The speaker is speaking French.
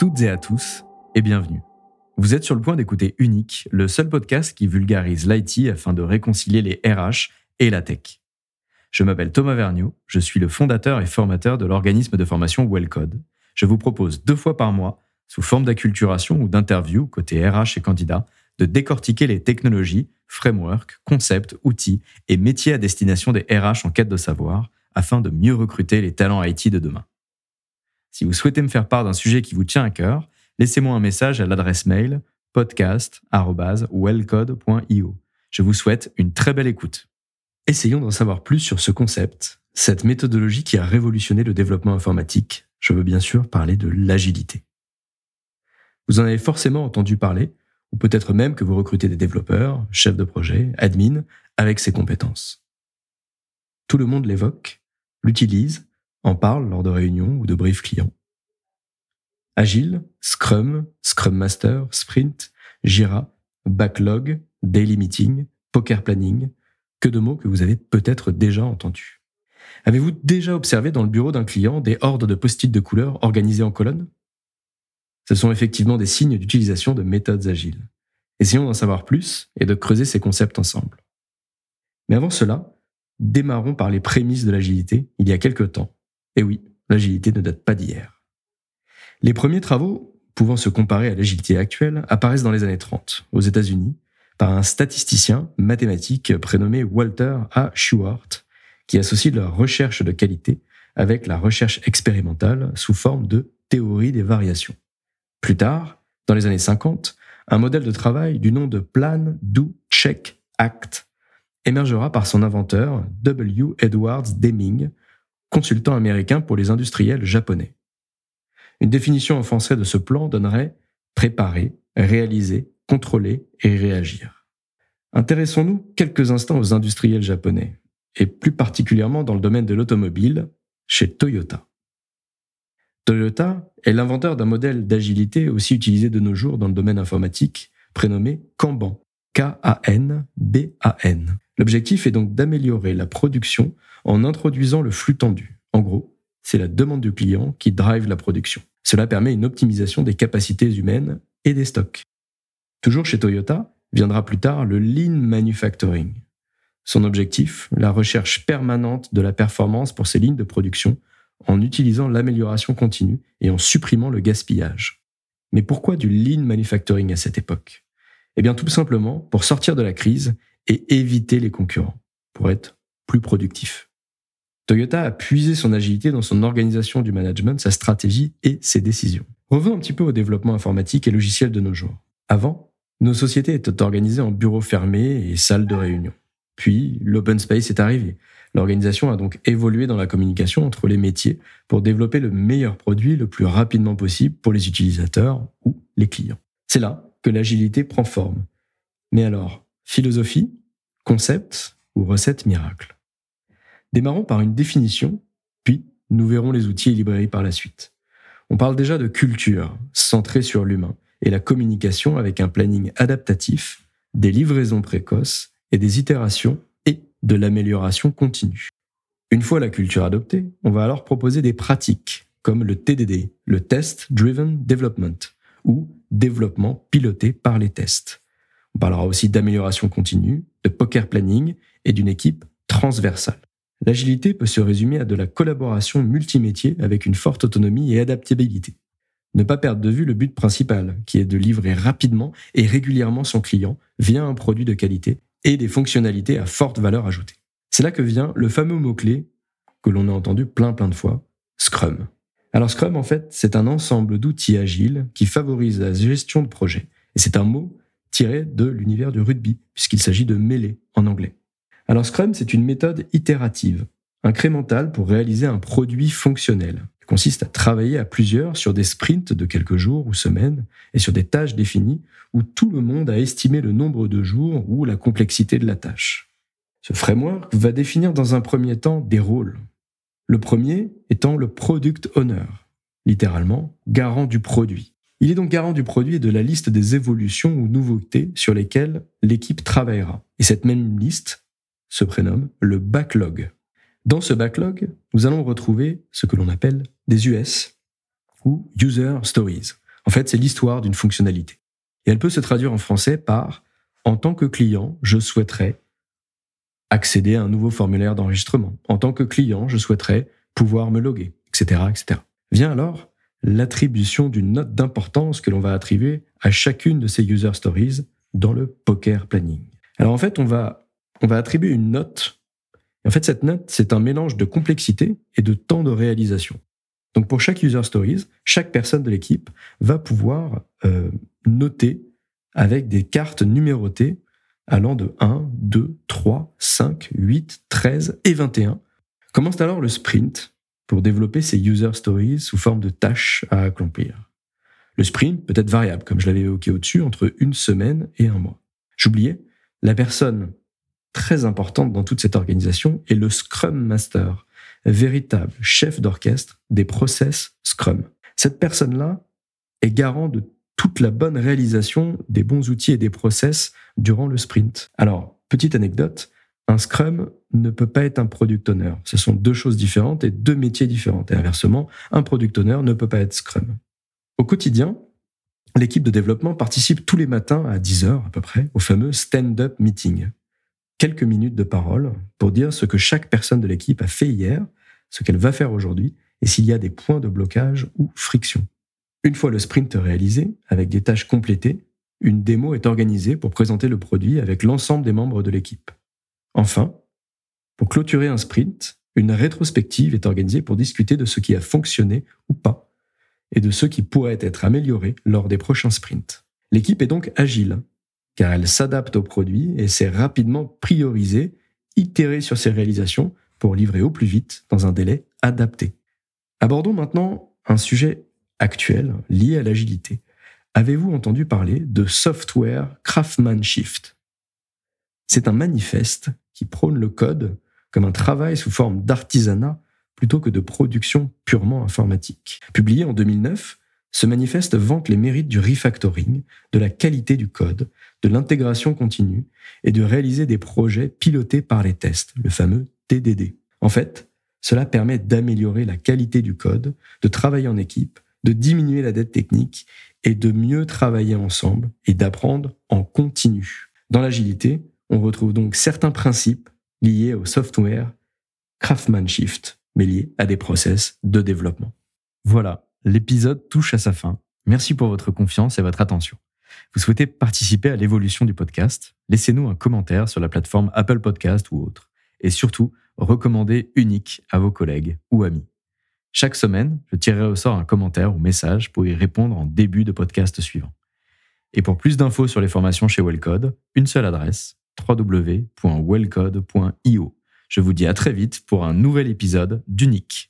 toutes et à tous et bienvenue. Vous êtes sur le point d'écouter Unique, le seul podcast qui vulgarise l'IT afin de réconcilier les RH et la tech. Je m'appelle Thomas Vergniaud, je suis le fondateur et formateur de l'organisme de formation Wellcode. Je vous propose deux fois par mois, sous forme d'acculturation ou d'interview côté RH et candidats, de décortiquer les technologies, frameworks, concepts, outils et métiers à destination des RH en quête de savoir afin de mieux recruter les talents IT de demain. Si vous souhaitez me faire part d'un sujet qui vous tient à cœur, laissez-moi un message à l'adresse mail podcast.wellcode.io. Je vous souhaite une très belle écoute. Essayons d'en savoir plus sur ce concept, cette méthodologie qui a révolutionné le développement informatique. Je veux bien sûr parler de l'agilité. Vous en avez forcément entendu parler, ou peut-être même que vous recrutez des développeurs, chefs de projet, admin, avec ces compétences. Tout le monde l'évoque, l'utilise, en parle lors de réunions ou de briefs clients. Agile, Scrum, Scrum Master, Sprint, Jira, Backlog, Daily Meeting, Poker Planning, que de mots que vous avez peut-être déjà entendus. Avez-vous déjà observé dans le bureau d'un client des hordes de post-it de couleurs organisés en colonnes? Ce sont effectivement des signes d'utilisation de méthodes agiles. Essayons d'en savoir plus et de creuser ces concepts ensemble. Mais avant cela, démarrons par les prémices de l'agilité il y a quelque temps, et oui, l'agilité ne date pas d'hier. Les premiers travaux pouvant se comparer à l'agilité actuelle apparaissent dans les années 30 aux États-Unis par un statisticien mathématique prénommé Walter A. Shewhart qui associe la recherche de qualité avec la recherche expérimentale sous forme de théorie des variations. Plus tard, dans les années 50, un modèle de travail du nom de Plan, Do, Check, Act émergera par son inventeur W. Edwards Deming consultant américain pour les industriels japonais. Une définition en français de ce plan donnerait préparer, réaliser, contrôler et réagir. Intéressons-nous quelques instants aux industriels japonais, et plus particulièrement dans le domaine de l'automobile, chez Toyota. Toyota est l'inventeur d'un modèle d'agilité aussi utilisé de nos jours dans le domaine informatique, prénommé Kanban, K-A-N-B-A-N. L'objectif est donc d'améliorer la production en introduisant le flux tendu. En gros, c'est la demande du client qui drive la production. Cela permet une optimisation des capacités humaines et des stocks. Toujours chez Toyota, viendra plus tard le lean manufacturing. Son objectif, la recherche permanente de la performance pour ses lignes de production en utilisant l'amélioration continue et en supprimant le gaspillage. Mais pourquoi du lean manufacturing à cette époque? Eh bien tout simplement pour sortir de la crise et éviter les concurrents, pour être plus productif. Toyota a puisé son agilité dans son organisation du management, sa stratégie et ses décisions. Revenons un petit peu au développement informatique et logiciel de nos jours. Avant, nos sociétés étaient organisées en bureaux fermés et salles de réunion. Puis, l'open space est arrivé. L'organisation a donc évolué dans la communication entre les métiers pour développer le meilleur produit le plus rapidement possible pour les utilisateurs ou les clients. C'est là que l'agilité prend forme. Mais alors, philosophie, concept ou recette miracle? Démarrons par une définition, puis nous verrons les outils et librairies par la suite. On parle déjà de culture, centrée sur l'humain, et la communication avec un planning adaptatif, des livraisons précoces et des itérations et de l'amélioration continue. Une fois la culture adoptée, on va alors proposer des pratiques comme le TDD, le Test Driven Development, ou développement piloté par les tests. On parlera aussi d'amélioration continue, de poker planning et d'une équipe transversale. L'agilité peut se résumer à de la collaboration multimétier avec une forte autonomie et adaptabilité. Ne pas perdre de vue le but principal, qui est de livrer rapidement et régulièrement son client via un produit de qualité et des fonctionnalités à forte valeur ajoutée. C'est là que vient le fameux mot-clé que l'on a entendu plein plein de fois, Scrum. Alors Scrum, en fait, c'est un ensemble d'outils agiles qui favorisent la gestion de projet. Et c'est un mot tiré de l'univers du rugby, puisqu'il s'agit de mêler en anglais. Alors Scrum, c'est une méthode itérative, incrémentale pour réaliser un produit fonctionnel. Il consiste à travailler à plusieurs sur des sprints de quelques jours ou semaines et sur des tâches définies où tout le monde a estimé le nombre de jours ou la complexité de la tâche. Ce framework va définir dans un premier temps des rôles. Le premier étant le product owner, littéralement garant du produit. Il est donc garant du produit et de la liste des évolutions ou nouveautés sur lesquelles l'équipe travaillera. Et cette même liste se prénomme le backlog. Dans ce backlog, nous allons retrouver ce que l'on appelle des US ou User Stories. En fait, c'est l'histoire d'une fonctionnalité. Et elle peut se traduire en français par en tant que client, je souhaiterais accéder à un nouveau formulaire d'enregistrement. En tant que client, je souhaiterais pouvoir me loguer, etc., etc. Vient alors l'attribution d'une note d'importance que l'on va attribuer à chacune de ces user stories dans le poker planning. Alors en fait, on va, on attribuer une note. En fait, cette note, c'est un mélange de complexité et de temps de réalisation. Donc pour chaque user stories, chaque personne de l'équipe va pouvoir euh, noter avec des cartes numérotées allant de 1, 2, 3, 5, 8, 13 et 21. Commence alors le sprint pour développer ces user stories sous forme de tâches à accomplir. Le sprint peut être variable, comme je l'avais évoqué au-dessus, entre une semaine et un mois. J'oubliais, la personne très importante dans toute cette organisation est le Scrum Master, véritable chef d'orchestre des process Scrum. Cette personne-là est garant de toute la bonne réalisation des bons outils et des process durant le sprint. Alors, petite anecdote, un Scrum ne peut pas être un Product Owner. Ce sont deux choses différentes et deux métiers différents. Et inversement, un Product Owner ne peut pas être Scrum. Au quotidien, l'équipe de développement participe tous les matins à 10 heures à peu près au fameux stand-up meeting. Quelques minutes de parole pour dire ce que chaque personne de l'équipe a fait hier, ce qu'elle va faire aujourd'hui et s'il y a des points de blocage ou friction. Une fois le sprint réalisé, avec des tâches complétées, une démo est organisée pour présenter le produit avec l'ensemble des membres de l'équipe. Enfin, pour clôturer un sprint, une rétrospective est organisée pour discuter de ce qui a fonctionné ou pas et de ce qui pourrait être amélioré lors des prochains sprints. L'équipe est donc agile, car elle s'adapte au produit et sait rapidement prioriser, itérer sur ses réalisations pour livrer au plus vite dans un délai adapté. Abordons maintenant un sujet actuel lié à l'agilité. Avez-vous entendu parler de software craftsmanship? C'est un manifeste qui prône le code comme un travail sous forme d'artisanat plutôt que de production purement informatique. Publié en 2009, ce manifeste vante les mérites du refactoring, de la qualité du code, de l'intégration continue et de réaliser des projets pilotés par les tests, le fameux TDD. En fait, cela permet d'améliorer la qualité du code, de travailler en équipe, de diminuer la dette technique et de mieux travailler ensemble et d'apprendre en continu. Dans l'agilité, on retrouve donc certains principes liés au software craftsmanship, mais liés à des process de développement. Voilà, l'épisode touche à sa fin. Merci pour votre confiance et votre attention. Vous souhaitez participer à l'évolution du podcast? Laissez-nous un commentaire sur la plateforme Apple Podcast ou autre. Et surtout, recommandez unique à vos collègues ou amis. Chaque semaine, je tirerai au sort un commentaire ou message pour y répondre en début de podcast suivant. Et pour plus d'infos sur les formations chez Wellcode, une seule adresse www.wellcode.io. Je vous dis à très vite pour un nouvel épisode d'Unique.